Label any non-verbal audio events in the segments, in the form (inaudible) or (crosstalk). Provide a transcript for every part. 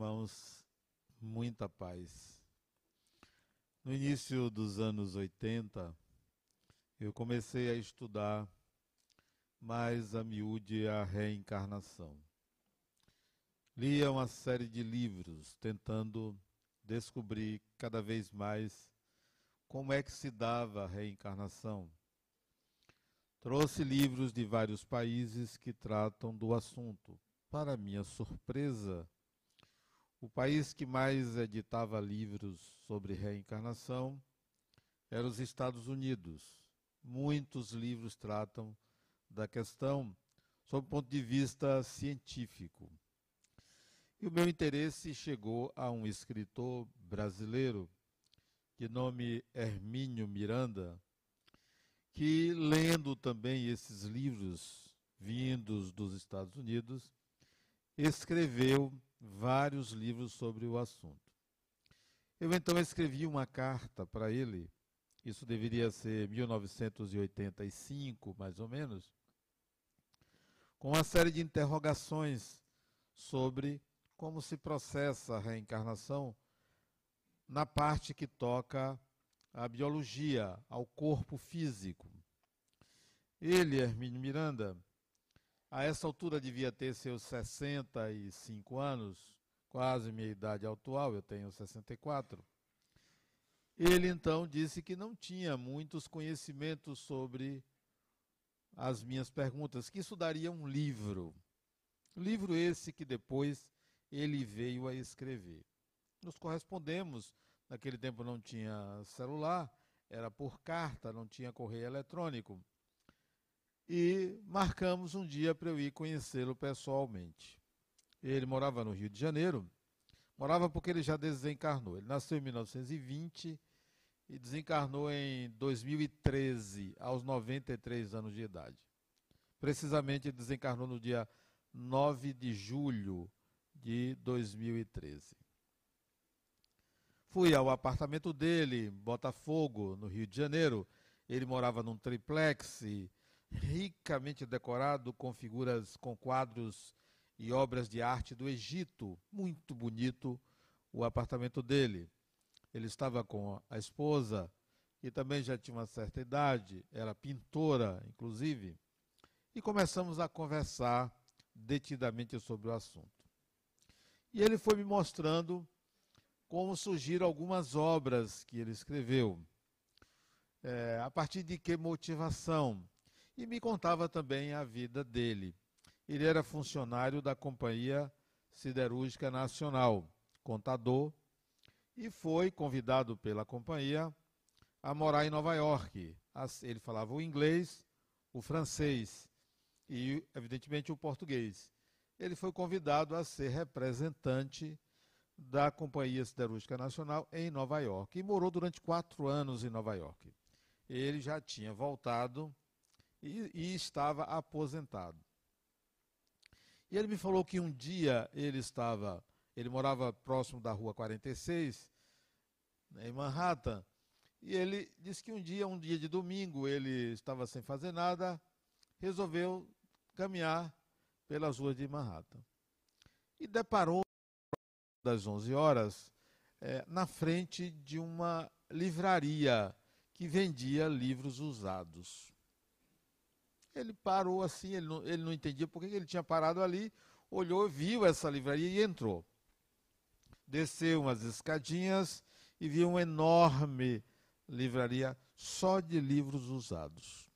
irmãos, muita paz. No início dos anos 80, eu comecei a estudar mais a miúde a reencarnação. Lia uma série de livros tentando descobrir cada vez mais como é que se dava a reencarnação. Trouxe livros de vários países que tratam do assunto. Para minha surpresa, o país que mais editava livros sobre reencarnação era os Estados Unidos. Muitos livros tratam da questão sob o ponto de vista científico. E o meu interesse chegou a um escritor brasileiro de nome Hermínio Miranda, que lendo também esses livros vindos dos Estados Unidos, escreveu vários livros sobre o assunto. Eu então escrevi uma carta para ele, isso deveria ser 1985, mais ou menos, com uma série de interrogações sobre como se processa a reencarnação na parte que toca à biologia, ao corpo físico. Ele, Hermínio Miranda, a essa altura devia ter seus 65 anos, quase minha idade atual, eu tenho 64. Ele então disse que não tinha muitos conhecimentos sobre as minhas perguntas, que isso daria um livro. Livro esse que depois ele veio a escrever. Nos correspondemos, naquele tempo não tinha celular, era por carta, não tinha correio eletrônico e marcamos um dia para eu ir conhecê-lo pessoalmente. Ele morava no Rio de Janeiro, morava porque ele já desencarnou. Ele nasceu em 1920 e desencarnou em 2013, aos 93 anos de idade. Precisamente, desencarnou no dia 9 de julho de 2013. Fui ao apartamento dele, Botafogo, no Rio de Janeiro. Ele morava num triplex ricamente decorado com figuras, com quadros e obras de arte do Egito. Muito bonito o apartamento dele. Ele estava com a esposa, que também já tinha uma certa idade, era pintora, inclusive, e começamos a conversar detidamente sobre o assunto. E ele foi me mostrando como surgiram algumas obras que ele escreveu. É, a partir de que motivação? E me contava também a vida dele. Ele era funcionário da Companhia Siderúrgica Nacional, contador, e foi convidado pela companhia a morar em Nova York. Ele falava o inglês, o francês e, evidentemente, o português. Ele foi convidado a ser representante da Companhia Siderúrgica Nacional em Nova York e morou durante quatro anos em Nova York. Ele já tinha voltado e, e estava aposentado. E ele me falou que um dia ele estava, ele morava próximo da rua 46, né, em Manhattan, e ele disse que um dia, um dia de domingo, ele estava sem fazer nada, resolveu caminhar pelas ruas de Manhattan. E deparou das 11 horas é, na frente de uma livraria que vendia livros usados. Ele parou assim, ele não, ele não entendia por que ele tinha parado ali, olhou, viu essa livraria e entrou. Desceu umas escadinhas e viu uma enorme livraria só de livros usados.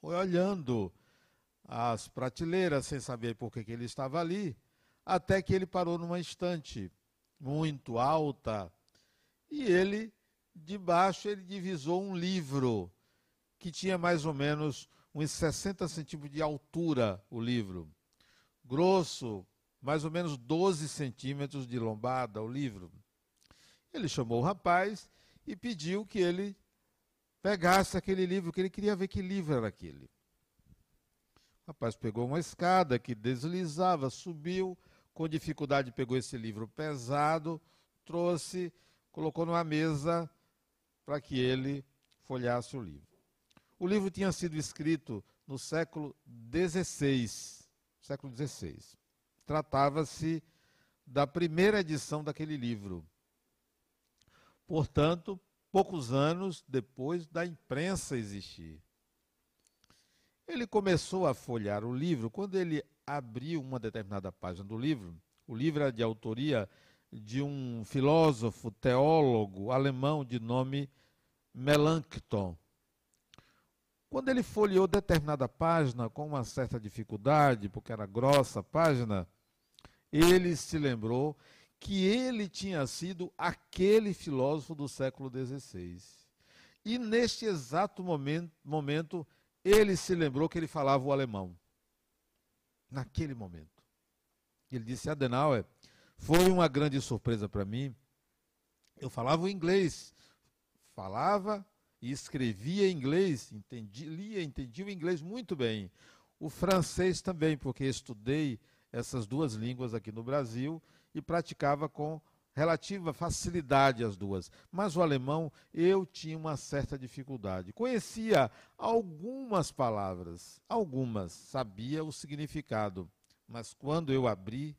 Foi olhando as prateleiras sem saber por que, que ele estava ali, até que ele parou numa estante muito alta e ele, debaixo, ele divisou um livro que tinha mais ou menos uns 60 centímetros de altura o livro. Grosso, mais ou menos 12 centímetros de lombada o livro. Ele chamou o rapaz e pediu que ele pegasse aquele livro, que ele queria ver que livro era aquele. O rapaz pegou uma escada que deslizava, subiu, com dificuldade pegou esse livro pesado, trouxe, colocou numa mesa para que ele folhasse o livro. O livro tinha sido escrito no século XVI. Século XVI. Tratava-se da primeira edição daquele livro. Portanto, poucos anos depois da imprensa existir. Ele começou a folhear o livro. Quando ele abriu uma determinada página do livro, o livro era de autoria de um filósofo, teólogo alemão de nome Melanchthon. Quando ele folheou determinada página com uma certa dificuldade, porque era grossa a página, ele se lembrou que ele tinha sido aquele filósofo do século XVI. E neste exato momento, momento, ele se lembrou que ele falava o alemão. Naquele momento. Ele disse: Adenauer, foi uma grande surpresa para mim. Eu falava o inglês, falava e escrevia inglês, entendi, lia, entendia o inglês muito bem. O francês também, porque estudei essas duas línguas aqui no Brasil e praticava com relativa facilidade as duas. Mas o alemão eu tinha uma certa dificuldade. Conhecia algumas palavras, algumas, sabia o significado, mas quando eu abri,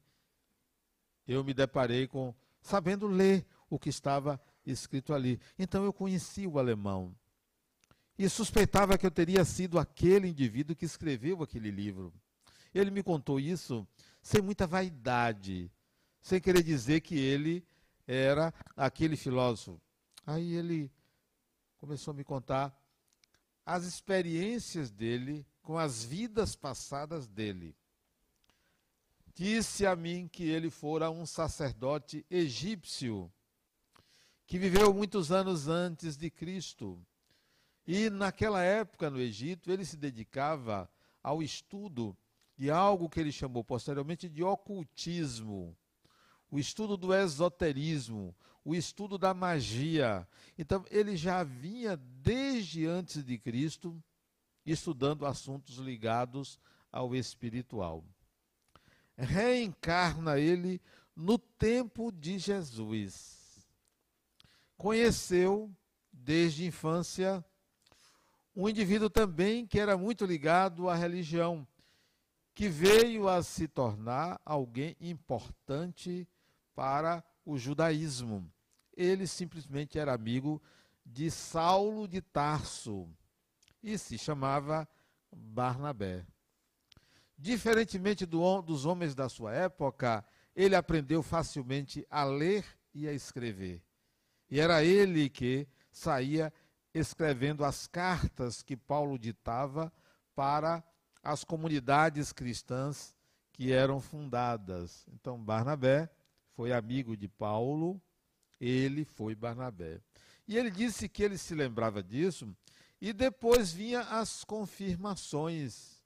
eu me deparei com sabendo ler o que estava escrito ali. Então eu conheci o alemão. E suspeitava que eu teria sido aquele indivíduo que escreveu aquele livro. Ele me contou isso sem muita vaidade, sem querer dizer que ele era aquele filósofo. Aí ele começou a me contar as experiências dele com as vidas passadas dele. Disse a mim que ele fora um sacerdote egípcio que viveu muitos anos antes de Cristo. E naquela época no Egito, ele se dedicava ao estudo de algo que ele chamou posteriormente de ocultismo, o estudo do esoterismo, o estudo da magia. Então, ele já vinha desde antes de Cristo estudando assuntos ligados ao espiritual. Reencarna ele no tempo de Jesus conheceu desde infância um indivíduo também que era muito ligado à religião, que veio a se tornar alguém importante para o judaísmo. Ele simplesmente era amigo de Saulo de Tarso e se chamava Barnabé. Diferentemente do, dos homens da sua época, ele aprendeu facilmente a ler e a escrever. E era ele que saía escrevendo as cartas que Paulo ditava para as comunidades cristãs que eram fundadas. Então, Barnabé foi amigo de Paulo, ele foi Barnabé. E ele disse que ele se lembrava disso, e depois vinha as confirmações.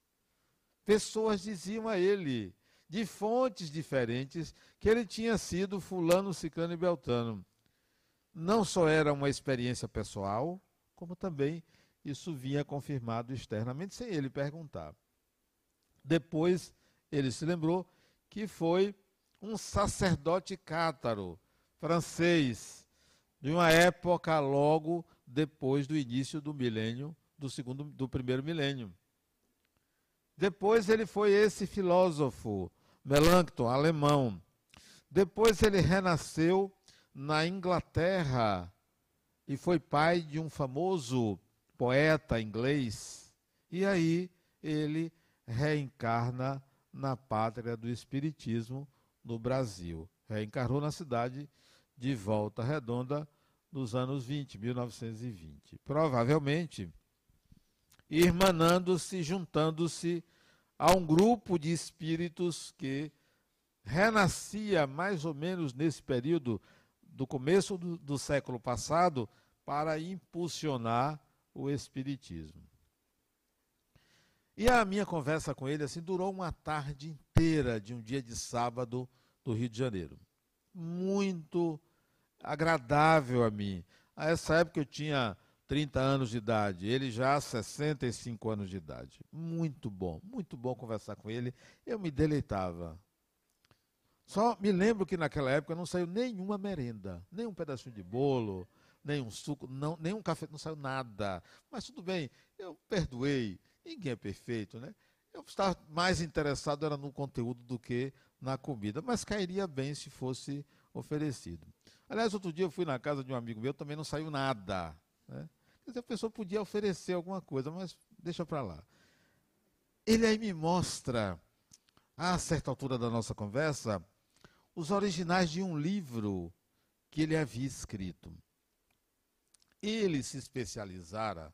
Pessoas diziam a ele, de fontes diferentes, que ele tinha sido fulano, ciclano e beltano não só era uma experiência pessoal, como também isso vinha confirmado externamente, sem ele perguntar. Depois ele se lembrou que foi um sacerdote cátaro, francês, de uma época logo depois do início do milênio, do segundo, do primeiro milênio. Depois ele foi esse filósofo, Melanchthon, alemão. Depois ele renasceu na Inglaterra e foi pai de um famoso poeta inglês. E aí ele reencarna na pátria do Espiritismo no Brasil. Reencarnou na cidade de Volta Redonda nos anos 20, 1920. Provavelmente irmanando-se, juntando-se a um grupo de espíritos que renascia mais ou menos nesse período do começo do, do século passado para impulsionar o Espiritismo. E a minha conversa com ele assim durou uma tarde inteira de um dia de sábado do Rio de Janeiro. Muito agradável a mim. A essa época eu tinha 30 anos de idade, ele já 65 anos de idade. Muito bom, muito bom conversar com ele. Eu me deleitava. Só me lembro que naquela época não saiu nenhuma merenda, nem um pedacinho de bolo, nem um suco, não, nem um café, não saiu nada. Mas tudo bem, eu perdoei. Ninguém é perfeito, né? Eu estava mais interessado era no conteúdo do que na comida, mas cairia bem se fosse oferecido. Aliás, outro dia eu fui na casa de um amigo meu, também não saiu nada. Né? a pessoa podia oferecer alguma coisa, mas deixa para lá. Ele aí me mostra, a certa altura da nossa conversa, os originais de um livro que ele havia escrito. Ele se especializara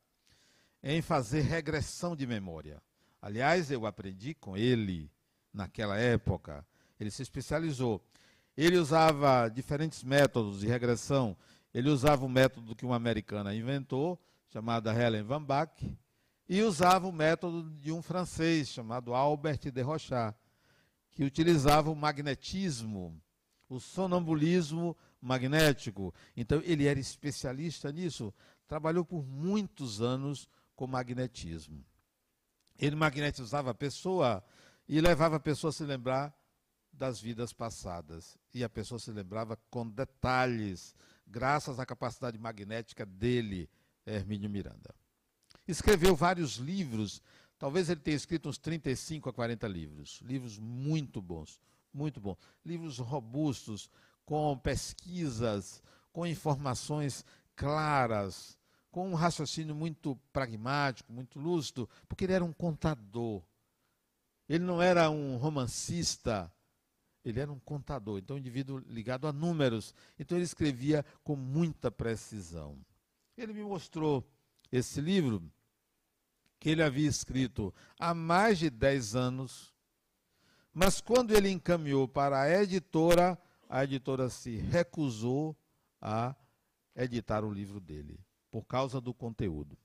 em fazer regressão de memória. Aliás, eu aprendi com ele naquela época. Ele se especializou. Ele usava diferentes métodos de regressão. Ele usava o método que uma americana inventou, chamada Helen Van Bach, e usava o método de um francês chamado Albert de Rochat, que utilizava o magnetismo, o sonambulismo magnético. Então, ele era especialista nisso, trabalhou por muitos anos com magnetismo. Ele magnetizava a pessoa e levava a pessoa a se lembrar das vidas passadas. E a pessoa se lembrava com detalhes, graças à capacidade magnética dele, Hermínio Miranda. Escreveu vários livros, talvez ele tenha escrito uns 35 a 40 livros. Livros muito bons, muito bons. Livros robustos, com pesquisas, com informações claras, com um raciocínio muito pragmático, muito lúcido, porque ele era um contador. Ele não era um romancista, ele era um contador, então um indivíduo ligado a números. Então ele escrevia com muita precisão. Ele me mostrou esse livro que ele havia escrito há mais de 10 anos, mas quando ele encaminhou para a editora, a editora se recusou a editar o livro dele por causa do conteúdo.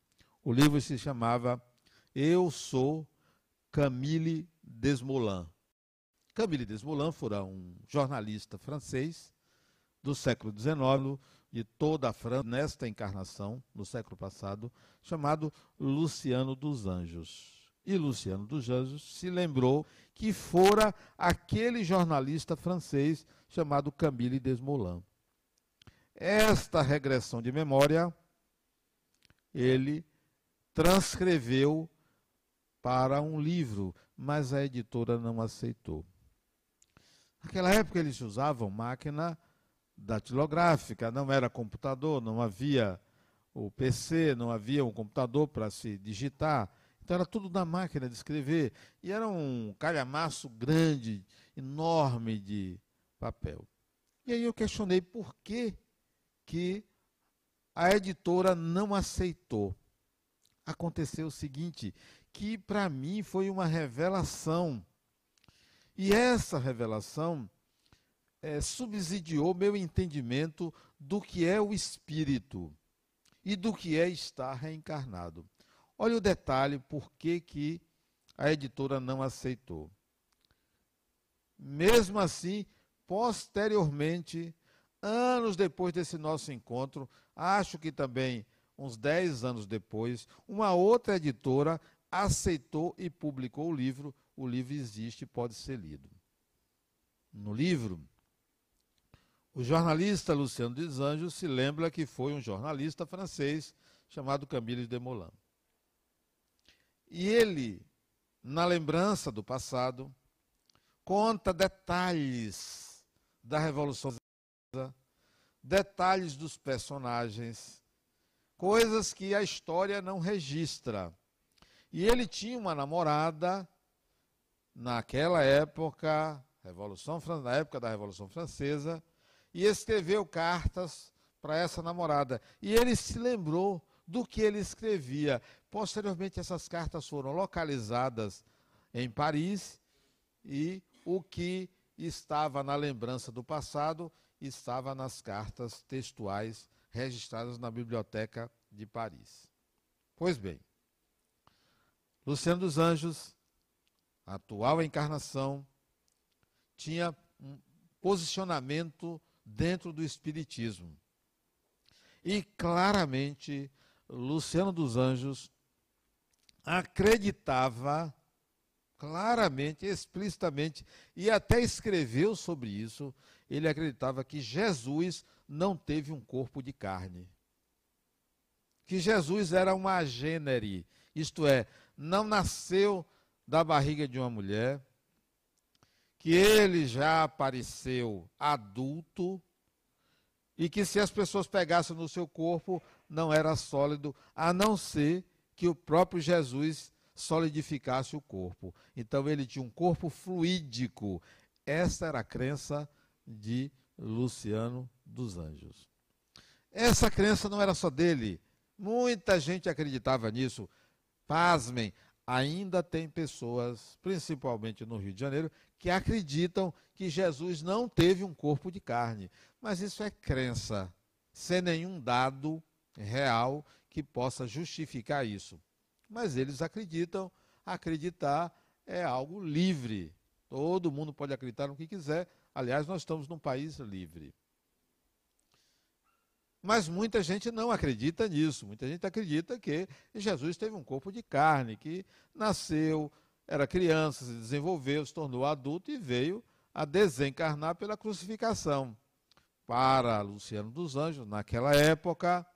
O livro se chamava Eu Sou Camille Desmoulins. Camille Desmoulins fora um jornalista francês do século XIX, de toda a França, nesta encarnação, no século passado, chamado Luciano dos Anjos. E Luciano dos Anjos se lembrou que fora aquele jornalista francês chamado Camille Desmoulins. Esta regressão de memória ele transcreveu para um livro, mas a editora não aceitou. Naquela época eles usavam máquina datilográfica, não era computador, não havia o PC, não havia um computador para se digitar. Então era tudo na máquina de escrever. E era um calhamaço grande, enorme de papel. E aí eu questionei por que, que a editora não aceitou. Aconteceu o seguinte, que para mim foi uma revelação. E essa revelação é, subsidiou meu entendimento do que é o espírito e do que é estar reencarnado. Olha o detalhe, por que, a editora não aceitou. Mesmo assim, posteriormente, anos depois desse nosso encontro, acho que também uns 10 anos depois, uma outra editora aceitou e publicou o livro. O livro existe e pode ser lido. No livro, o jornalista Luciano dos se lembra que foi um jornalista francês chamado Camille Desmoulins. E ele, na lembrança do passado, conta detalhes da Revolução detalhes dos personagens, coisas que a história não registra. E ele tinha uma namorada naquela época, Revolução, na época da Revolução Francesa, e escreveu cartas para essa namorada. E ele se lembrou do que ele escrevia. Posteriormente, essas cartas foram localizadas em Paris e o que estava na lembrança do passado estava nas cartas textuais registradas na Biblioteca de Paris. Pois bem, Luciano dos Anjos, atual encarnação, tinha um posicionamento dentro do Espiritismo. E claramente, Luciano dos Anjos acreditava claramente, explicitamente, e até escreveu sobre isso, ele acreditava que Jesus não teve um corpo de carne. Que Jesus era uma gênere, isto é, não nasceu da barriga de uma mulher, que ele já apareceu adulto e que se as pessoas pegassem no seu corpo não era sólido, a não ser que o próprio Jesus solidificasse o corpo. Então ele tinha um corpo fluídico. Essa era a crença de Luciano dos Anjos. Essa crença não era só dele. Muita gente acreditava nisso. Pasmem, ainda tem pessoas, principalmente no Rio de Janeiro, que acreditam que Jesus não teve um corpo de carne. Mas isso é crença, sem nenhum dado real que possa justificar isso. Mas eles acreditam, acreditar é algo livre. Todo mundo pode acreditar no que quiser. Aliás, nós estamos num país livre. Mas muita gente não acredita nisso. Muita gente acredita que Jesus teve um corpo de carne, que nasceu, era criança, se desenvolveu, se tornou adulto e veio a desencarnar pela crucificação. Para Luciano dos Anjos, naquela época,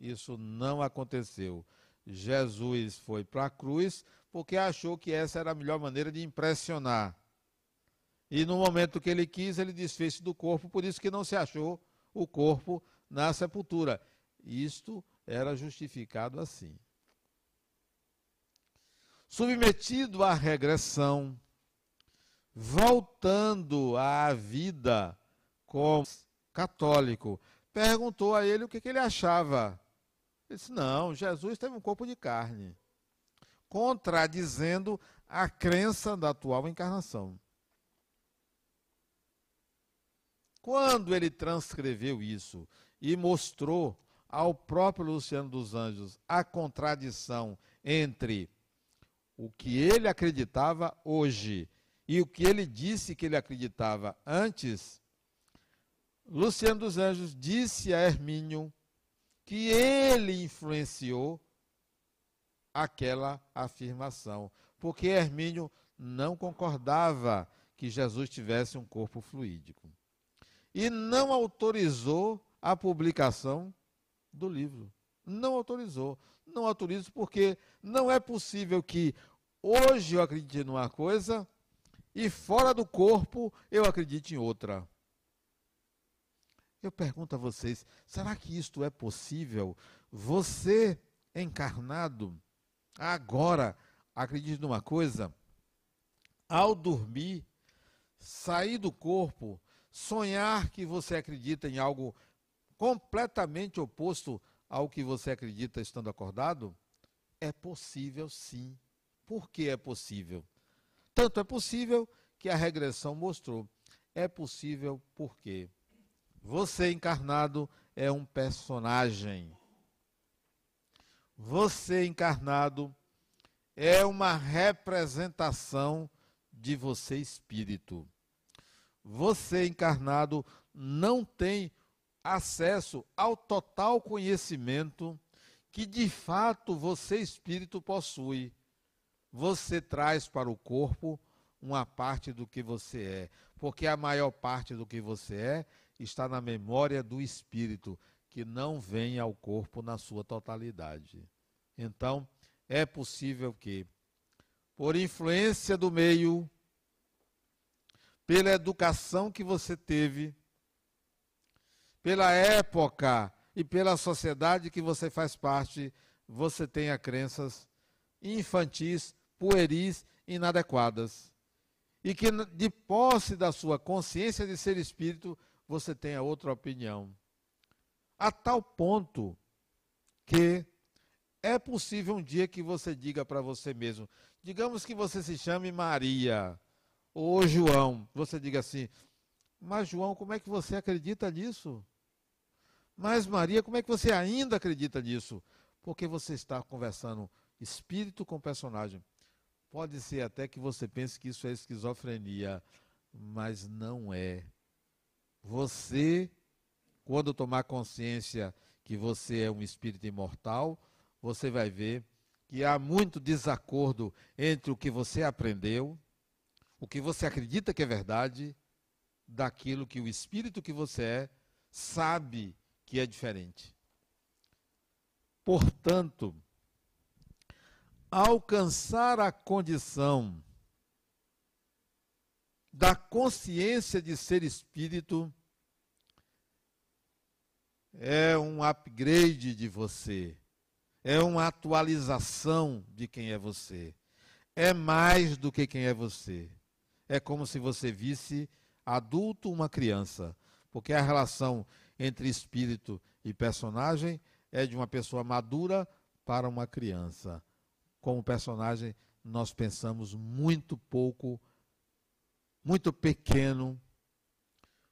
isso não aconteceu. Jesus foi para a cruz porque achou que essa era a melhor maneira de impressionar. E no momento que ele quis, ele desfez do corpo, por isso que não se achou o corpo na sepultura. Isto era justificado assim. Submetido à regressão, voltando à vida como católico, perguntou a ele o que, ele achava. Ele disse: Não, Jesus teve um corpo de carne, contradizendo a crença da atual encarnação. Quando ele transcreveu isso e mostrou ao próprio Luciano dos Anjos a contradição entre o que ele acreditava hoje e o que ele disse que ele acreditava antes, Luciano dos Anjos disse a Hermínio que ele influenciou aquela afirmação, porque Hermínio não concordava que Jesus tivesse um corpo fluídico e não autorizou a publicação do livro. Não autorizou. Não autorizo porque não é possível que hoje eu acredite numa coisa e fora do corpo eu acredite em outra. Eu pergunto a vocês: será que isto é possível? Você encarnado, agora, acredite numa coisa: ao dormir, sair do corpo sonhar que você acredita em algo completamente oposto ao que você acredita estando acordado? É possível sim. Por que é possível? Tanto é possível que a regressão mostrou. É possível porque você encarnado é um personagem. Você encarnado é uma representação de você espírito você encarnado não tem acesso ao total conhecimento que de fato você espírito possui. Você traz para o corpo uma parte do que você é, porque a maior parte do que você é está na memória do espírito, que não vem ao corpo na sua totalidade. Então, é possível que, por influência do meio, pela educação que você teve, pela época e pela sociedade que você faz parte, você tenha crenças infantis, pueris, inadequadas. E que de posse da sua consciência de ser espírito, você tenha outra opinião. A tal ponto que é possível um dia que você diga para você mesmo, digamos que você se chame Maria, ou João, você diga assim: Mas João, como é que você acredita nisso? Mas Maria, como é que você ainda acredita nisso? Porque você está conversando espírito com personagem. Pode ser até que você pense que isso é esquizofrenia, mas não é. Você, quando tomar consciência que você é um espírito imortal, você vai ver que há muito desacordo entre o que você aprendeu o que você acredita que é verdade daquilo que o espírito que você é sabe que é diferente. Portanto, alcançar a condição da consciência de ser espírito é um upgrade de você, é uma atualização de quem é você. É mais do que quem é você. É como se você visse adulto uma criança, porque a relação entre espírito e personagem é de uma pessoa madura para uma criança. Como personagem, nós pensamos muito pouco, muito pequeno,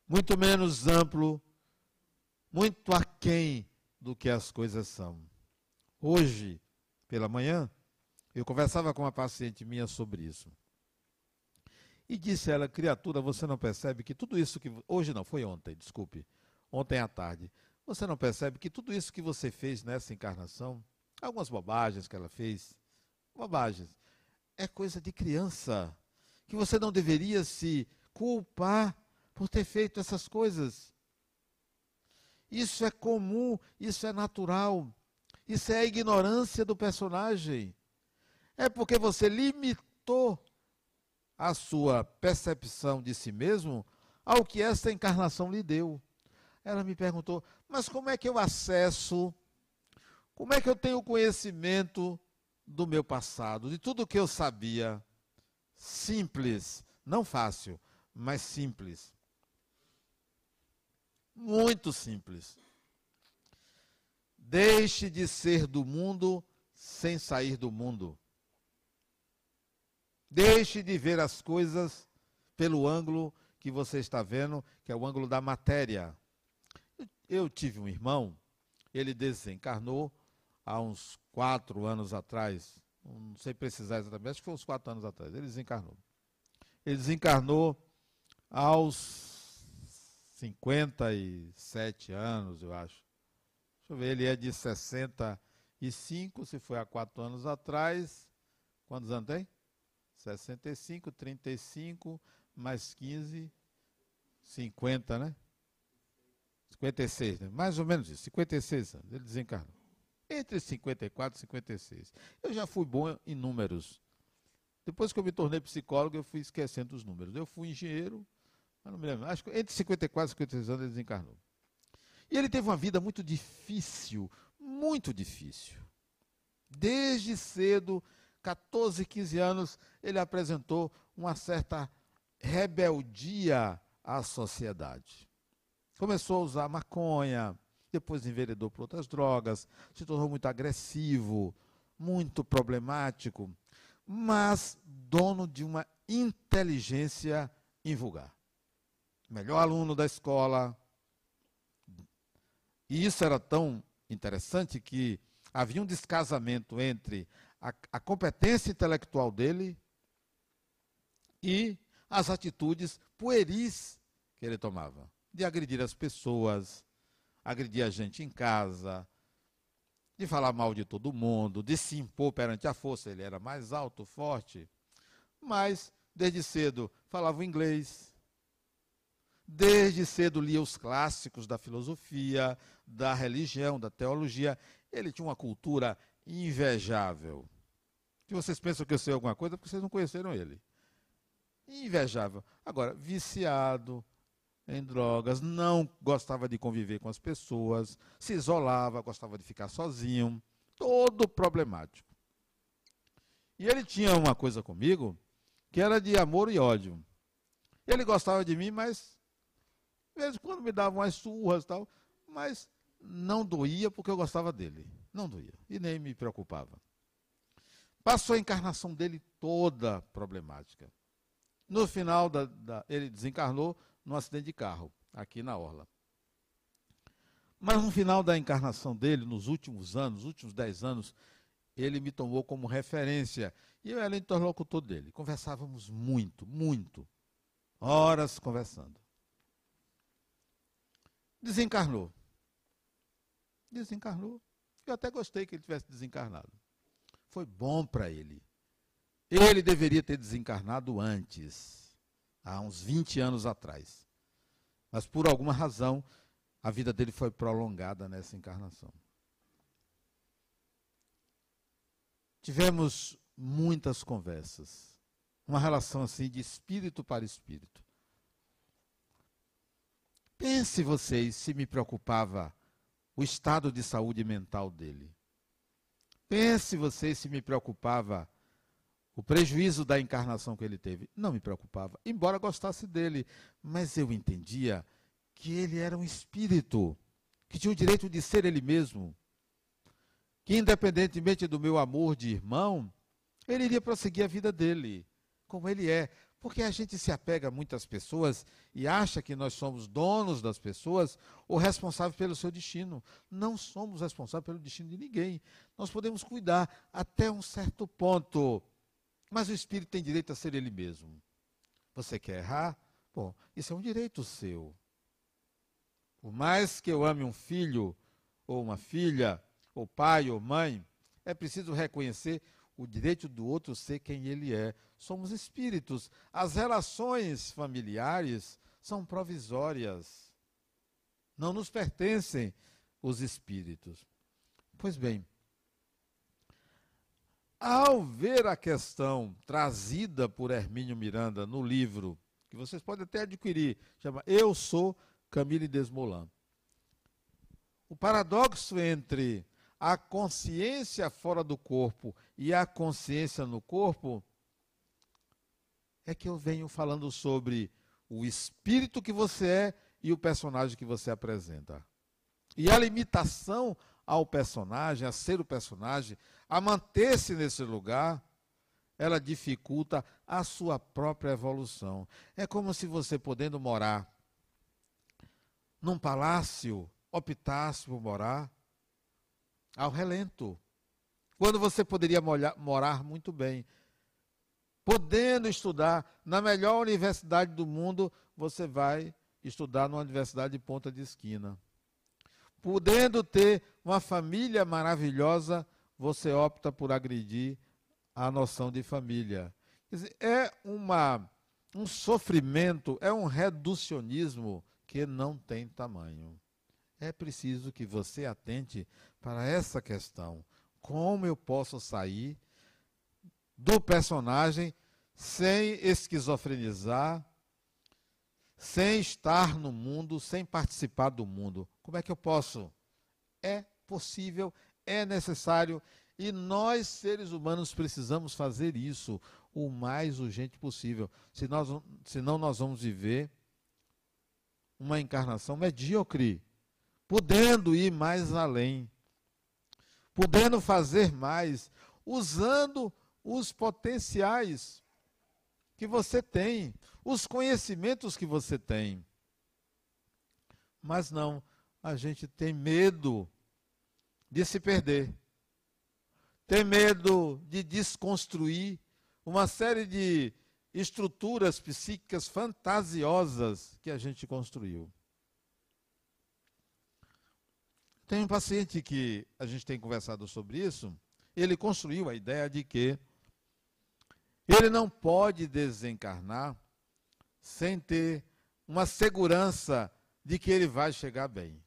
muito menos amplo, muito aquém do que as coisas são. Hoje, pela manhã, eu conversava com uma paciente minha sobre isso. E disse ela, criatura, você não percebe que tudo isso que. Hoje não, foi ontem, desculpe. Ontem à tarde. Você não percebe que tudo isso que você fez nessa encarnação, algumas bobagens que ela fez, bobagens, é coisa de criança. Que você não deveria se culpar por ter feito essas coisas. Isso é comum, isso é natural. Isso é a ignorância do personagem. É porque você limitou a sua percepção de si mesmo ao que esta encarnação lhe deu. Ela me perguntou: mas como é que eu acesso, como é que eu tenho conhecimento do meu passado, de tudo que eu sabia? Simples, não fácil, mas simples. Muito simples. Deixe de ser do mundo sem sair do mundo. Deixe de ver as coisas pelo ângulo que você está vendo, que é o ângulo da matéria. Eu tive um irmão, ele desencarnou há uns quatro anos atrás, não sei precisar exatamente, acho que foi uns quatro anos atrás, ele desencarnou. Ele desencarnou aos 57 anos, eu acho. Deixa eu ver, ele é de 65, se foi há quatro anos atrás. Quantos anos tem? 65, 35, mais 15, 50, né? 56, né? mais ou menos isso, 56 anos, ele desencarnou. Entre 54 e 56. Eu já fui bom em números. Depois que eu me tornei psicólogo, eu fui esquecendo os números. Eu fui engenheiro, mas não me lembro. Acho que entre 54 e 56 anos ele desencarnou. E ele teve uma vida muito difícil, muito difícil. Desde cedo 14, 15 anos, ele apresentou uma certa rebeldia à sociedade. Começou a usar maconha, depois enveredou por outras drogas, se tornou muito agressivo, muito problemático, mas dono de uma inteligência invulgar. Melhor aluno da escola. E isso era tão interessante que havia um descasamento entre a, a competência intelectual dele e as atitudes pueris que ele tomava de agredir as pessoas, agredir a gente em casa, de falar mal de todo mundo, de se impor perante a força. Ele era mais alto, forte, mas desde cedo falava inglês. Desde cedo lia os clássicos da filosofia, da religião, da teologia. Ele tinha uma cultura invejável. Que vocês pensam que eu sei alguma coisa porque vocês não conheceram ele. Invejável. Agora, viciado em drogas, não gostava de conviver com as pessoas, se isolava, gostava de ficar sozinho, todo problemático. E ele tinha uma coisa comigo que era de amor e ódio. Ele gostava de mim, mas de vez em quando me dava umas surras e tal, mas não doía porque eu gostava dele. Não doía. E nem me preocupava. Passou a encarnação dele toda problemática. No final, da, da, ele desencarnou num acidente de carro, aqui na Orla. Mas no final da encarnação dele, nos últimos anos, nos últimos dez anos, ele me tomou como referência. E eu era interlocutor dele. Conversávamos muito, muito. Horas conversando. Desencarnou. Desencarnou. Eu até gostei que ele tivesse desencarnado. Foi bom para ele. Ele deveria ter desencarnado antes, há uns 20 anos atrás. Mas por alguma razão, a vida dele foi prolongada nessa encarnação. tivemos muitas conversas. Uma relação assim de espírito para espírito. Pense vocês se me preocupava o estado de saúde mental dele. Pense vocês se me preocupava o prejuízo da encarnação que ele teve. Não me preocupava, embora gostasse dele, mas eu entendia que ele era um espírito, que tinha o direito de ser ele mesmo, que independentemente do meu amor de irmão, ele iria prosseguir a vida dele, como ele é. Porque a gente se apega a muitas pessoas e acha que nós somos donos das pessoas ou responsáveis pelo seu destino. Não somos responsáveis pelo destino de ninguém. Nós podemos cuidar até um certo ponto. Mas o espírito tem direito a ser ele mesmo. Você quer errar? Bom, isso é um direito seu. Por mais que eu ame um filho ou uma filha, ou pai ou mãe, é preciso reconhecer o direito do outro ser quem ele é. Somos espíritos. As relações familiares são provisórias. Não nos pertencem os espíritos. Pois bem, ao ver a questão trazida por Hermínio Miranda no livro, que vocês podem até adquirir, chama Eu Sou Camille Desmoulins. O paradoxo entre a consciência fora do corpo e a consciência no corpo, é que eu venho falando sobre o espírito que você é e o personagem que você apresenta. E a limitação ao personagem, a ser o personagem, a manter-se nesse lugar, ela dificulta a sua própria evolução. É como se você, podendo morar num palácio, optasse por morar ao relento. Quando você poderia morar muito bem. Podendo estudar na melhor universidade do mundo, você vai estudar numa universidade de ponta de esquina. Podendo ter uma família maravilhosa, você opta por agredir a noção de família. Quer dizer, é uma, um sofrimento, é um reducionismo que não tem tamanho. É preciso que você atente para essa questão. Como eu posso sair do personagem sem esquizofrenizar, sem estar no mundo, sem participar do mundo? Como é que eu posso? É possível, é necessário e nós, seres humanos, precisamos fazer isso o mais urgente possível. Se nós, senão, nós vamos viver uma encarnação medíocre podendo ir mais além, podendo fazer mais, usando os potenciais que você tem, os conhecimentos que você tem. Mas não, a gente tem medo de se perder, tem medo de desconstruir uma série de estruturas psíquicas fantasiosas que a gente construiu. Tem um paciente que a gente tem conversado sobre isso, ele construiu a ideia de que ele não pode desencarnar sem ter uma segurança de que ele vai chegar bem.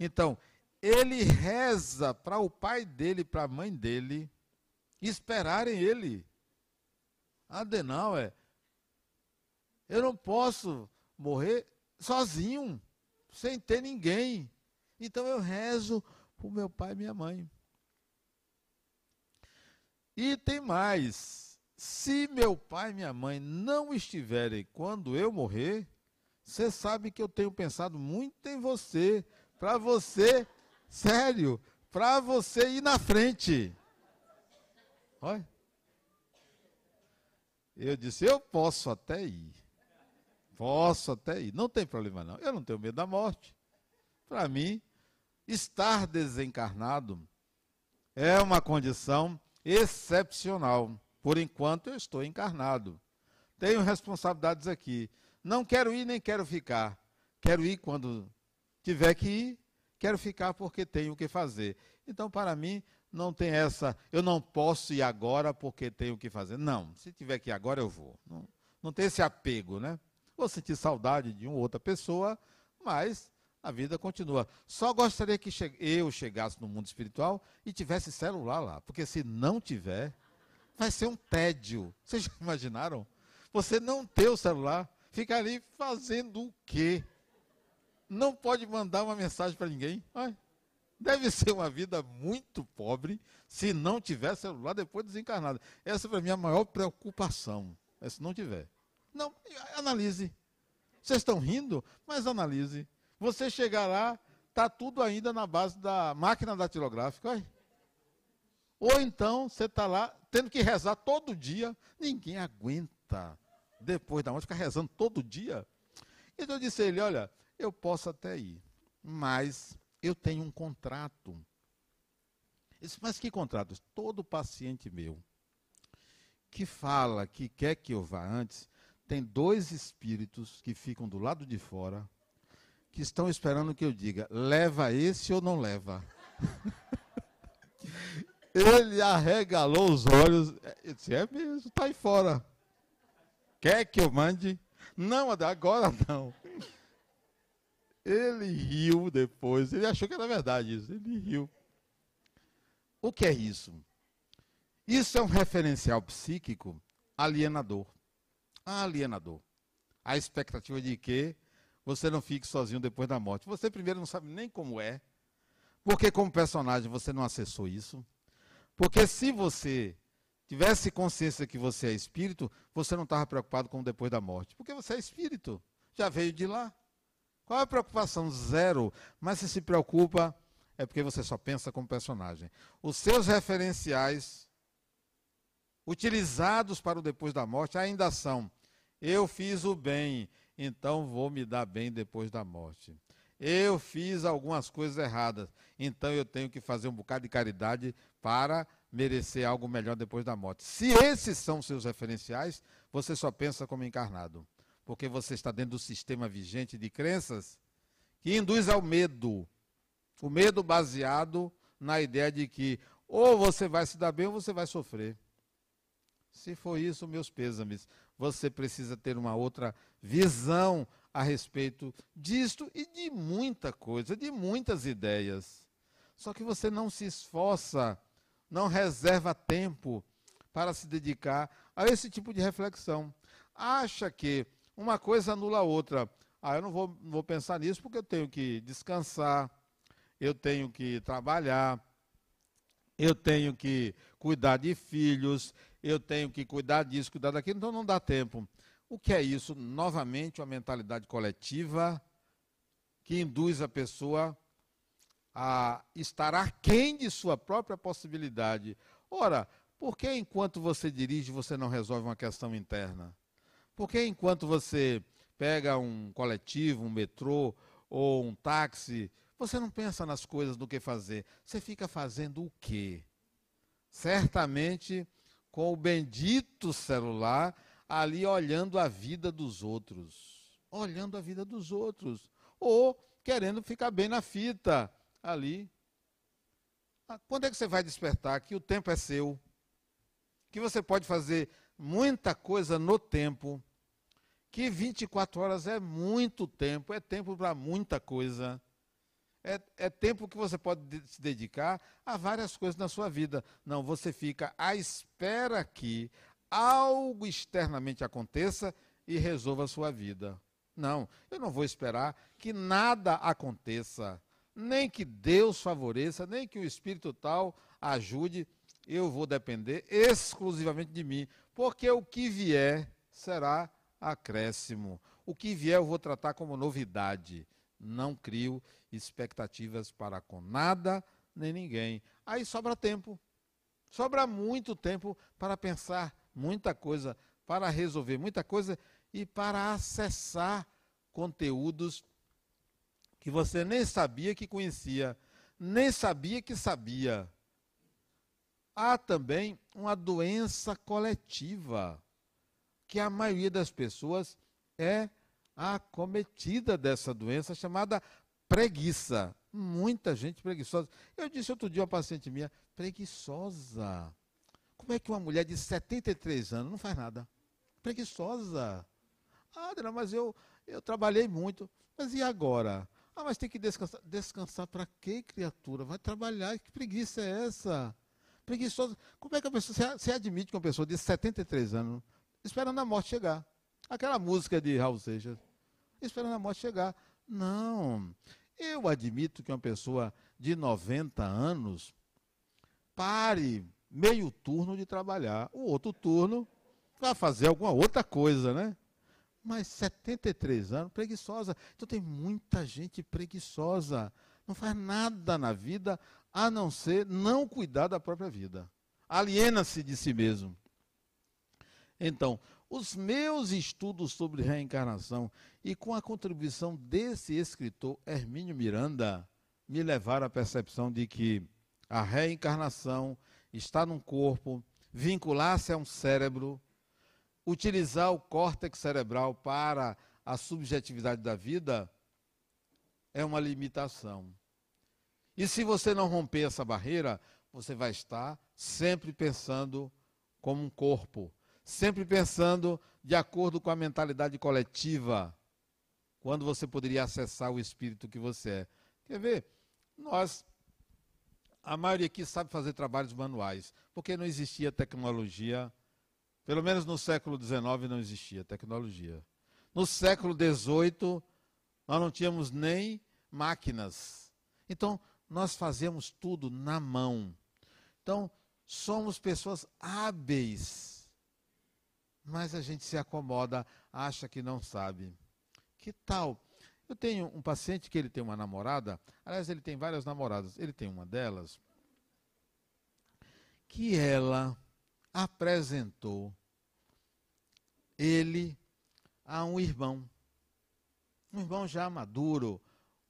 Então, ele reza para o pai dele, para a mãe dele, esperarem ele. Adenal é. Eu não posso morrer sozinho, sem ter ninguém. Então eu rezo o meu pai e minha mãe. E tem mais. Se meu pai e minha mãe não estiverem quando eu morrer, você sabe que eu tenho pensado muito em você, para você, sério, para você ir na frente. Olha. Eu disse, eu posso até ir. Posso até ir. Não tem problema não. Eu não tenho medo da morte. Para mim, estar desencarnado é uma condição excepcional. Por enquanto eu estou encarnado. Tenho responsabilidades aqui. Não quero ir nem quero ficar. Quero ir quando tiver que ir, quero ficar porque tenho o que fazer. Então, para mim, não tem essa, eu não posso ir agora porque tenho o que fazer. Não, se tiver que ir agora, eu vou. Não, não tem esse apego, né? Vou sentir saudade de uma outra pessoa, mas a vida continua. Só gostaria que eu chegasse no mundo espiritual e tivesse celular lá, porque se não tiver, vai ser um tédio. Vocês já imaginaram? Você não ter o celular, fica ali fazendo o quê? Não pode mandar uma mensagem para ninguém. Ai, deve ser uma vida muito pobre se não tiver celular depois desencarnado. Essa para mim é a maior preocupação. É se não tiver. Não, analise. Vocês estão rindo, mas analise. Você chegar lá, está tudo ainda na base da máquina datilográfica. Olha. Ou então você está lá tendo que rezar todo dia. Ninguém aguenta, depois da morte, ficar rezando todo dia. Então eu disse a ele: Olha, eu posso até ir, mas eu tenho um contrato. disse, mas que contrato? Todo paciente meu que fala que quer que eu vá antes, tem dois espíritos que ficam do lado de fora que estão esperando que eu diga: leva esse ou não leva? (laughs) Ele arregalou os olhos. Eu disse: é mesmo, está aí fora. Quer que eu mande? Não, agora não. Ele riu depois. Ele achou que era verdade isso. Ele riu. O que é isso? Isso é um referencial psíquico alienador. Alienador. A expectativa de que você não fique sozinho depois da morte. Você primeiro não sabe nem como é, porque como personagem você não acessou isso. Porque se você tivesse consciência que você é espírito, você não estava preocupado com depois da morte. Porque você é espírito, já veio de lá. Qual é a preocupação? Zero. Mas se se preocupa, é porque você só pensa como personagem. Os seus referenciais utilizados para o depois da morte ainda são: eu fiz o bem, então vou me dar bem depois da morte. Eu fiz algumas coisas erradas, então eu tenho que fazer um bocado de caridade para merecer algo melhor depois da morte. Se esses são seus referenciais, você só pensa como encarnado, porque você está dentro do sistema vigente de crenças que induz ao medo. O medo baseado na ideia de que ou você vai se dar bem ou você vai sofrer. Se for isso, meus pêsames você precisa ter uma outra visão a respeito disto e de muita coisa, de muitas ideias. Só que você não se esforça, não reserva tempo para se dedicar a esse tipo de reflexão. Acha que uma coisa anula a outra. Ah, eu não vou, não vou pensar nisso porque eu tenho que descansar, eu tenho que trabalhar, eu tenho que cuidar de filhos, eu tenho que cuidar disso, cuidar daquilo, então não dá tempo. O que é isso? Novamente, uma mentalidade coletiva que induz a pessoa a estar aquém de sua própria possibilidade. Ora, por que enquanto você dirige você não resolve uma questão interna? Por que enquanto você pega um coletivo, um metrô ou um táxi, você não pensa nas coisas do que fazer? Você fica fazendo o quê? Certamente com o bendito celular ali olhando a vida dos outros. Olhando a vida dos outros. Ou querendo ficar bem na fita ali. Ah, quando é que você vai despertar que o tempo é seu? Que você pode fazer muita coisa no tempo. Que 24 horas é muito tempo, é tempo para muita coisa. É, é, tempo que você pode se dedicar a várias coisas na sua vida. Não, você fica à espera que algo externamente aconteça e resolva a sua vida. Não, eu não vou esperar que nada aconteça, nem que Deus favoreça, nem que o Espírito tal ajude. Eu vou depender exclusivamente de mim, porque o que vier será acréscimo. O que vier eu vou tratar como novidade. Não crio expectativas para com nada nem ninguém. Aí sobra tempo. Sobra muito tempo para pensar muita coisa, para resolver muita coisa e para acessar conteúdos que você nem sabia que conhecia, nem sabia que sabia. Há também uma doença coletiva, que a maioria das pessoas é acometida dessa doença chamada preguiça. Muita gente preguiçosa. Eu disse outro dia a uma paciente minha, preguiçosa. Como é que uma mulher de 73 anos não faz nada? Preguiçosa. Ah, mas eu, eu trabalhei muito. Mas e agora? Ah, mas tem que descansar. Descansar para quê, criatura? Vai trabalhar. Que preguiça é essa? Preguiçosa. Como é que a pessoa. Você admite que uma pessoa de 73 anos, esperando a morte chegar? Aquela música de Raul Seixas. Esperando a morte chegar. Não. Eu admito que uma pessoa de 90 anos pare meio turno de trabalhar. O outro turno vai fazer alguma outra coisa, né? Mas 73 anos, preguiçosa. Então tem muita gente preguiçosa. Não faz nada na vida a não ser não cuidar da própria vida. Aliena-se de si mesmo. Então, os meus estudos sobre reencarnação e com a contribuição desse escritor Hermínio Miranda me levaram à percepção de que a reencarnação está num corpo, vincular-se a um cérebro, utilizar o córtex cerebral para a subjetividade da vida é uma limitação. E se você não romper essa barreira, você vai estar sempre pensando como um corpo, sempre pensando de acordo com a mentalidade coletiva, quando você poderia acessar o espírito que você é. Quer ver? Nós, a maioria aqui sabe fazer trabalhos manuais, porque não existia tecnologia pelo menos no século XIX não existia tecnologia. No século XVIII, nós não tínhamos nem máquinas. Então, nós fazemos tudo na mão. Então, somos pessoas hábeis. Mas a gente se acomoda, acha que não sabe. Que tal? Eu tenho um paciente que ele tem uma namorada, aliás, ele tem várias namoradas. Ele tem uma delas que ela apresentou ele a um irmão. Um irmão já maduro,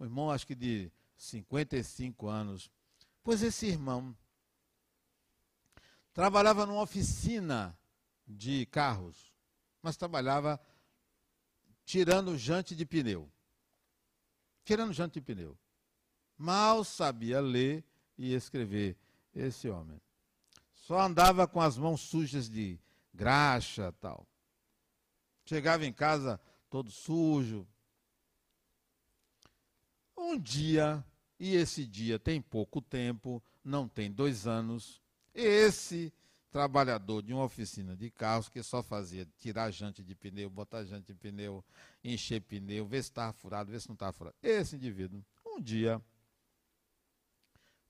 um irmão acho que de 55 anos. Pois esse irmão trabalhava numa oficina de carros, mas trabalhava tirando jante de pneu. Tirando jante de pneu. Mal sabia ler e escrever esse homem. Só andava com as mãos sujas de graxa tal. Chegava em casa todo sujo. Um dia, e esse dia tem pouco tempo, não tem dois anos, esse trabalhador de uma oficina de carros que só fazia tirar jante de pneu, botar jante de pneu, encher pneu, ver se estava furado, ver se não estava furado. Esse indivíduo, um dia,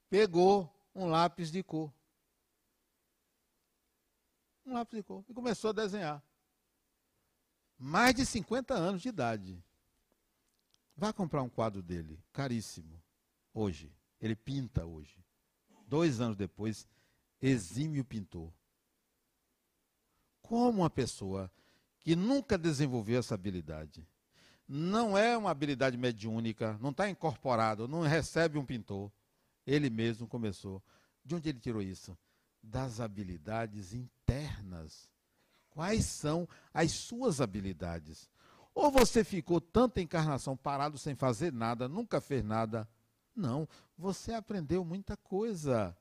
pegou um lápis de cor um lápis de cor, e começou a desenhar. Mais de 50 anos de idade. Vá comprar um quadro dele, caríssimo, hoje. Ele pinta hoje. Dois anos depois, exímio pintor. Como uma pessoa que nunca desenvolveu essa habilidade, não é uma habilidade mediúnica, não está incorporado, não recebe um pintor. Ele mesmo começou. De onde ele tirou isso? das habilidades internas. Quais são as suas habilidades? Ou você ficou tanta encarnação parado sem fazer nada, nunca fez nada? Não, você aprendeu muita coisa.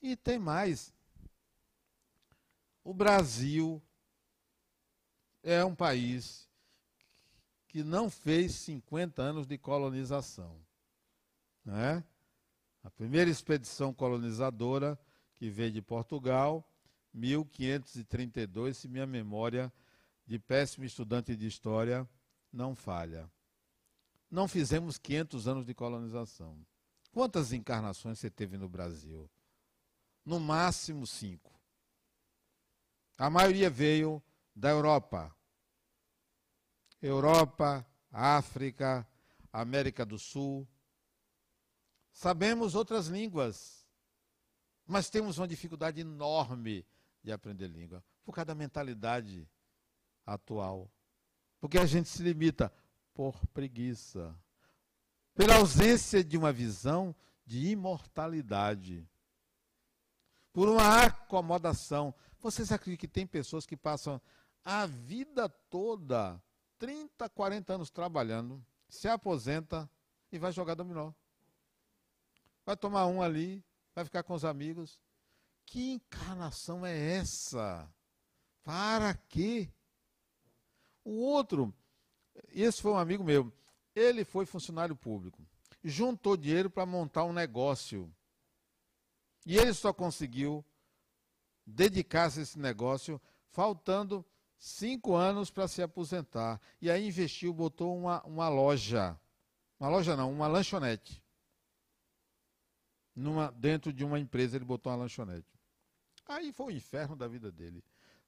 E tem mais. O Brasil é um país que não fez 50 anos de colonização. Né? A primeira expedição colonizadora que veio de Portugal, 1532, se minha memória de péssimo estudante de história não falha. Não fizemos 500 anos de colonização. Quantas encarnações você teve no Brasil? No máximo cinco. A maioria veio da Europa. Europa, África, América do Sul. Sabemos outras línguas. Mas temos uma dificuldade enorme de aprender língua por causa da mentalidade atual. Porque a gente se limita por preguiça, pela ausência de uma visão de imortalidade, por uma acomodação. Vocês acreditam que tem pessoas que passam a vida toda, 30, 40 anos trabalhando, se aposenta e vai jogar dominó. Vai tomar um ali, vai ficar com os amigos. Que encarnação é essa? Para quê? O outro, esse foi um amigo meu, Ele foi funcionário público, juntou dinheiro para montar um negócio. E ele só conseguiu dedicar-se a esse negócio faltando cinco anos para se aposentar. E aí investiu, botou uma, uma loja. Uma loja não, uma lanchonete. Numa, dentro de uma empresa ele botou uma lanchonete. Aí foi o inferno da vida dele.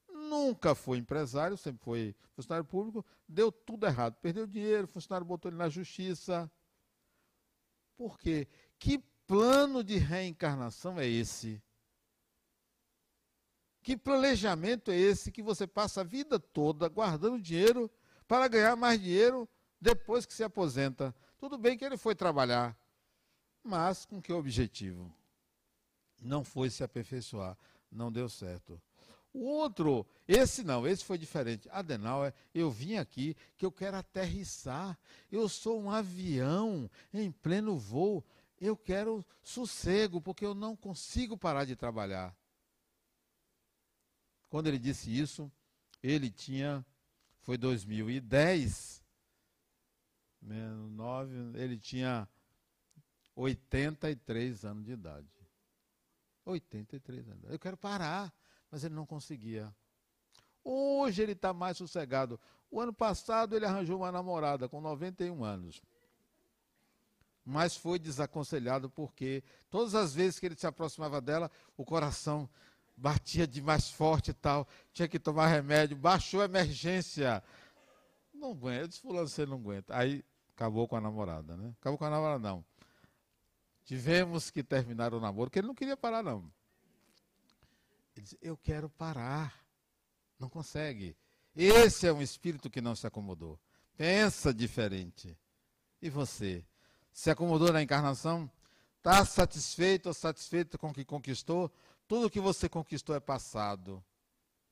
Nunca foi empresário, sempre foi funcionário público, deu tudo errado. Perdeu dinheiro, funcionário botou ele na justiça. Por quê? Que plano de reencarnação é esse? Que planejamento é esse que você passa a vida toda guardando dinheiro para ganhar mais dinheiro depois que se aposenta? Tudo bem que ele foi trabalhar, mas com que objetivo? Não foi se aperfeiçoar, não deu certo. O outro, esse não, esse foi diferente. Adenauer, eu vim aqui que eu quero aterrissar. Eu sou um avião em pleno voo. Eu quero sossego, porque eu não consigo parar de trabalhar. Quando ele disse isso, ele tinha, foi 2010, menos 9, ele tinha 83 anos de idade. 83 anos. Eu quero parar, mas ele não conseguia. Hoje ele está mais sossegado. O ano passado ele arranjou uma namorada com 91 anos. Mas foi desaconselhado porque todas as vezes que ele se aproximava dela, o coração batia de mais forte e tal, tinha que tomar remédio, baixou a emergência. Não aguenta, eu disse, fulano, você não aguenta. Aí acabou com a namorada, né? Acabou com a namorada, não. Tivemos que terminar o namoro, porque ele não queria parar, não. Ele disse, eu quero parar. Não consegue. Esse é um espírito que não se acomodou. Pensa diferente. E você? Se acomodou na encarnação? Está satisfeito ou satisfeito com o que conquistou? Tudo que você conquistou é passado.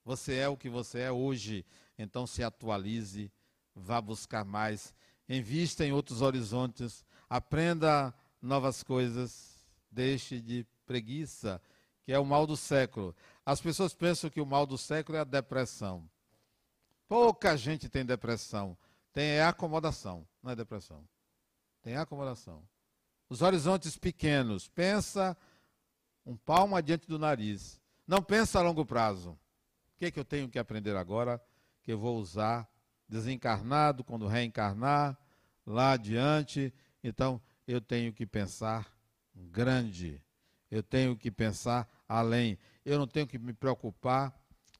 Você é o que você é hoje. Então se atualize, vá buscar mais, invista em outros horizontes, aprenda novas coisas, deixe de preguiça, que é o mal do século. As pessoas pensam que o mal do século é a depressão. Pouca gente tem depressão. Tem é acomodação, não é depressão. Tem acomodação. Os horizontes pequenos. Pensa um palmo adiante do nariz. Não pensa a longo prazo. O que, é que eu tenho que aprender agora que eu vou usar desencarnado, quando reencarnar, lá adiante? Então, eu tenho que pensar grande. Eu tenho que pensar além. Eu não tenho que me preocupar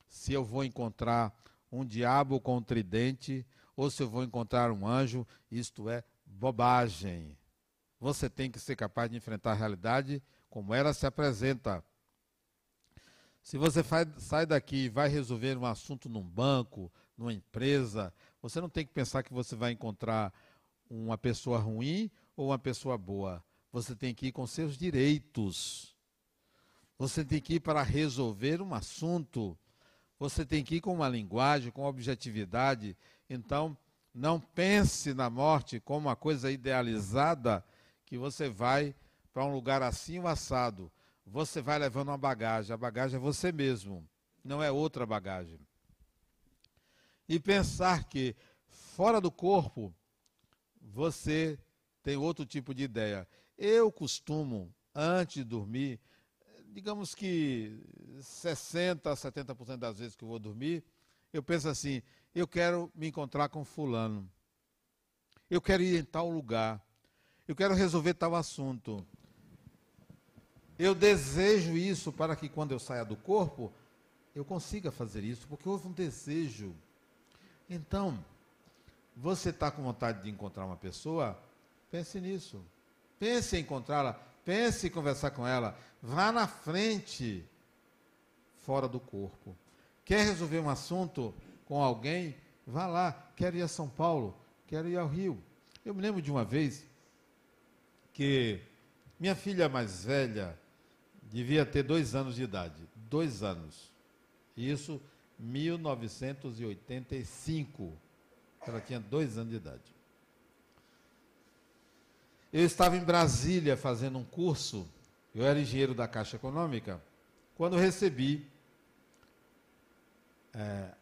se eu vou encontrar um diabo com um tridente ou se eu vou encontrar um anjo. Isto é bobagem. Você tem que ser capaz de enfrentar a realidade como ela se apresenta. Se você sai daqui e vai resolver um assunto num banco, numa empresa, você não tem que pensar que você vai encontrar uma pessoa ruim ou uma pessoa boa. Você tem que ir com seus direitos. Você tem que ir para resolver um assunto. Você tem que ir com uma linguagem, com objetividade. Então, não pense na morte como uma coisa idealizada que você vai para um lugar assim o assado, você vai levando uma bagagem. A bagagem é você mesmo, não é outra bagagem. E pensar que fora do corpo você tem outro tipo de ideia. Eu costumo, antes de dormir, digamos que 60% a 70% das vezes que eu vou dormir, eu penso assim: eu quero me encontrar com Fulano. Eu quero ir em tal lugar. Eu quero resolver tal assunto. Eu desejo isso para que quando eu saia do corpo, eu consiga fazer isso, porque houve um desejo. Então, você está com vontade de encontrar uma pessoa? Pense nisso. Pense em encontrá-la. Pense em conversar com ela. Vá na frente, fora do corpo. Quer resolver um assunto com alguém? Vá lá. Quero ir a São Paulo. Quero ir ao Rio. Eu me lembro de uma vez que minha filha mais velha devia ter dois anos de idade. Dois anos. Isso, 1985. Ela tinha dois anos de idade. Eu estava em Brasília fazendo um curso, eu era engenheiro da Caixa Econômica, quando recebi é,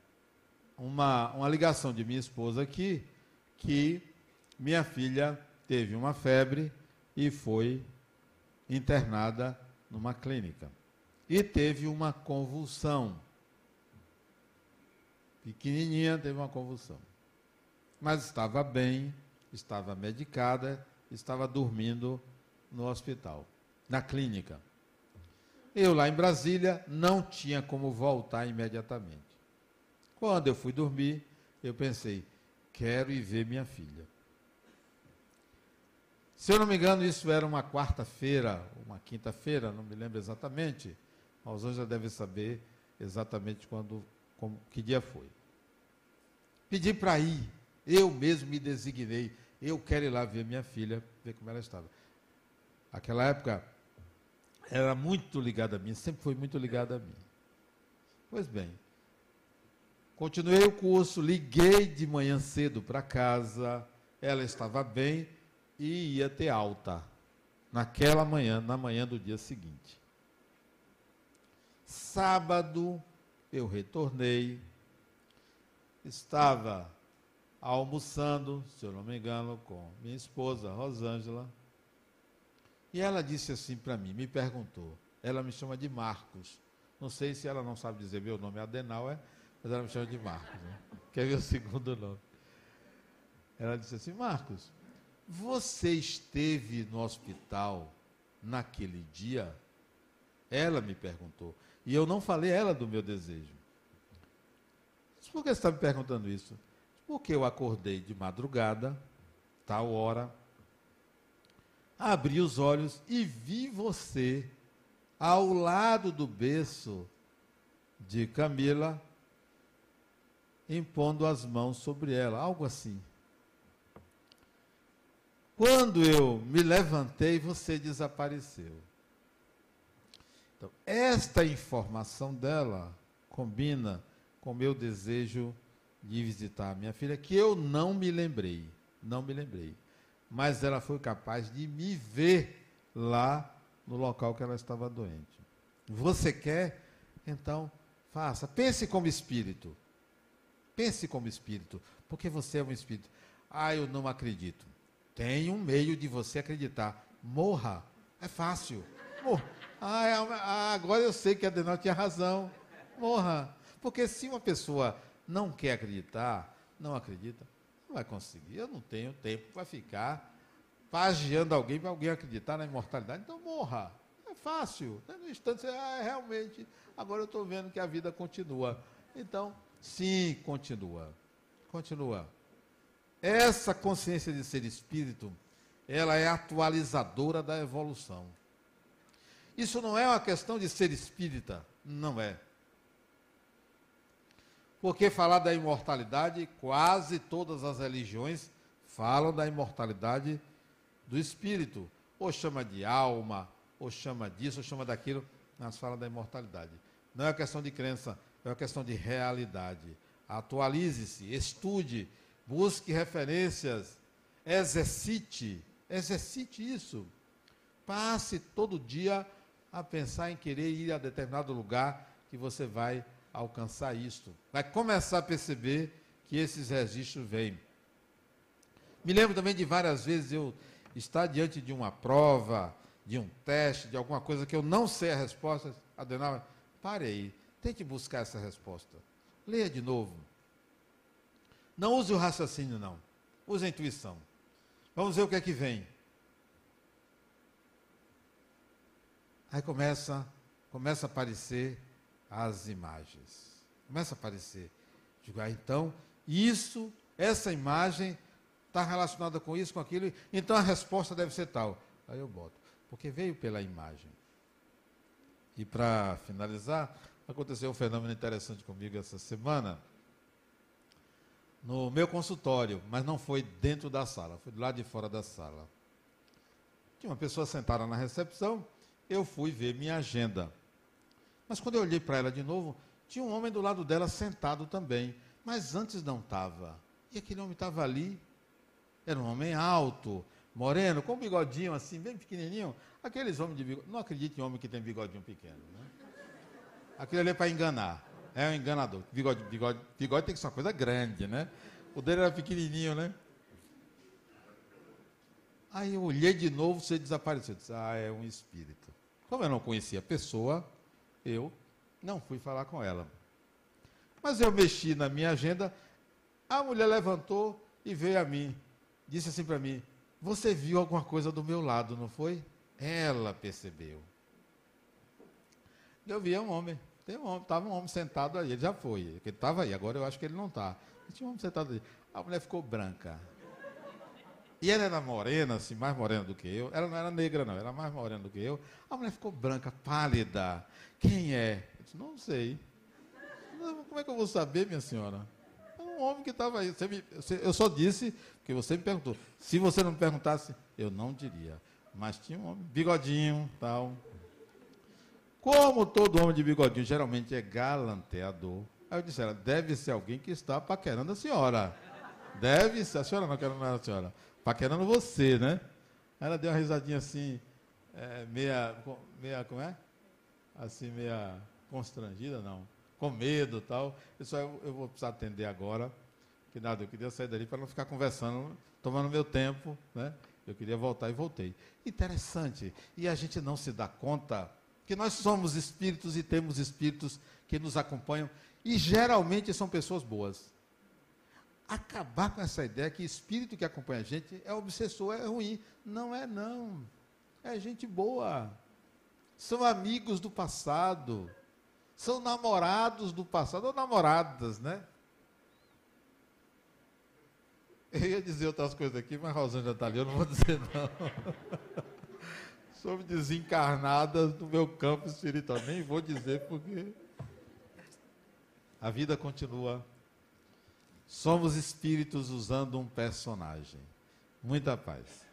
uma, uma ligação de minha esposa aqui, que minha filha teve uma febre e foi internada numa clínica. E teve uma convulsão. Pequenininha, teve uma convulsão. Mas estava bem, estava medicada, estava dormindo no hospital, na clínica. Eu lá em Brasília não tinha como voltar imediatamente. Quando eu fui dormir, eu pensei, quero ir ver minha filha. Se eu não me engano, isso era uma quarta-feira, uma quinta-feira, não me lembro exatamente. Mas hoje já deve saber exatamente quando, como, que dia foi. Pedi para ir, eu mesmo me designei. Eu quero ir lá ver minha filha, ver como ela estava. Aquela época era muito ligada a mim, sempre foi muito ligada a mim. Pois bem, continuei o curso, liguei de manhã cedo para casa, ela estava bem, e ia ter alta naquela manhã, na manhã do dia seguinte. Sábado eu retornei, estava almoçando, se eu não me engano, com minha esposa, Rosângela, e ela disse assim para mim, me perguntou, ela me chama de Marcos, não sei se ela não sabe dizer meu nome é? Adenauer, mas ela me chama de Marcos, né? quer ver o segundo nome. Ela disse assim, Marcos, você esteve no hospital naquele dia? Ela me perguntou. E eu não falei ela do meu desejo. Por que você está me perguntando isso? Porque eu acordei de madrugada, tal hora, abri os olhos e vi você ao lado do berço de Camila, impondo as mãos sobre ela, algo assim. Quando eu me levantei, você desapareceu. Então, esta informação dela combina com o meu desejo de visitar a minha filha, que eu não me lembrei, não me lembrei. Mas ela foi capaz de me ver lá no local que ela estava doente. Você quer? Então, faça. Pense como espírito. Pense como espírito, porque você é um espírito. Ah, eu não acredito. Tem um meio de você acreditar. Morra. É fácil. Morra. Ah, é, ah, agora eu sei que a Adenal tinha razão. Morra. Porque se uma pessoa não quer acreditar, não acredita, não vai conseguir. Eu não tenho tempo para ficar pagiando alguém para alguém acreditar na imortalidade. Então morra. É fácil. No instante você, ah, realmente, agora eu estou vendo que a vida continua. Então, sim, continua. Continua. Essa consciência de ser espírito, ela é atualizadora da evolução. Isso não é uma questão de ser espírita, não é. Porque falar da imortalidade, quase todas as religiões falam da imortalidade do espírito. Ou chama de alma, ou chama disso, ou chama daquilo, mas fala da imortalidade. Não é uma questão de crença, é uma questão de realidade. Atualize-se, estude, busque referências, exercite, exercite isso. Passe todo dia a pensar em querer ir a determinado lugar que você vai alcançar isto. Vai começar a perceber que esses registros vêm. Me lembro também de várias vezes eu estar diante de uma prova, de um teste, de alguma coisa que eu não sei a resposta. Adenal, pare aí, tente buscar essa resposta. Leia de novo. Não use o raciocínio, não. Use a intuição. Vamos ver o que é que vem. Aí começa, começa a aparecer as imagens. Começa a aparecer. Digo, ah, então, isso, essa imagem está relacionada com isso, com aquilo, então a resposta deve ser tal. Aí eu boto. Porque veio pela imagem. E para finalizar, aconteceu um fenômeno interessante comigo essa semana no meu consultório, mas não foi dentro da sala, foi do lado de fora da sala. Tinha uma pessoa sentada na recepção, eu fui ver minha agenda. Mas quando eu olhei para ela de novo, tinha um homem do lado dela sentado também, mas antes não estava. E aquele homem estava ali, era um homem alto, moreno, com um bigodinho assim, bem pequenininho. Aqueles homens de bigode, não acredito em homem que tem bigodinho pequeno, né? Aquele ali é para enganar. É um enganador. Bigode, bigode, bigode tem que ser uma coisa grande, né? O dele era pequenininho, né? Aí eu olhei de novo, você desapareceu. Eu disse, ah, é um espírito. Como eu não conhecia a pessoa, eu não fui falar com ela. Mas eu mexi na minha agenda, a mulher levantou e veio a mim. Disse assim para mim: Você viu alguma coisa do meu lado, não foi? Ela percebeu. Eu vi um homem. Tem um homem, estava um homem sentado aí, ele já foi. Ele estava aí, agora eu acho que ele não está. Tinha um homem sentado aí. A mulher ficou branca. E ela era morena, assim, mais morena do que eu. Ela não era negra, não, era mais morena do que eu. A mulher ficou branca, pálida. Quem é? Eu disse, não sei. Como é que eu vou saber, minha senhora? É um homem que estava aí. Me, eu só disse que você me perguntou. Se você não me perguntasse, eu não diria. Mas tinha um homem, bigodinho, tal. Como todo homem de bigodinho geralmente é galanteador, aí eu disse, ela deve ser alguém que está paquerando a senhora. Deve ser, a senhora não quer a senhora. Paquerando você, né? Ela deu uma risadinha assim, é, meia, meia, como é? Assim, meia constrangida, não. Com medo tal. Isso eu, eu vou precisar atender agora. Que nada, eu queria sair dali para não ficar conversando, tomando meu tempo, né? Eu queria voltar e voltei. Interessante. E a gente não se dá conta que nós somos espíritos e temos espíritos que nos acompanham e geralmente são pessoas boas. Acabar com essa ideia que espírito que acompanha a gente é obsessor, é ruim. Não é não. É gente boa. São amigos do passado. São namorados do passado, ou namoradas, né? Eu ia dizer outras coisas aqui, mas Rosângela está ali, eu não vou dizer não. (laughs) sobre desencarnadas do meu campo espiritual. Nem vou dizer porque a vida continua. Somos espíritos usando um personagem. Muita paz.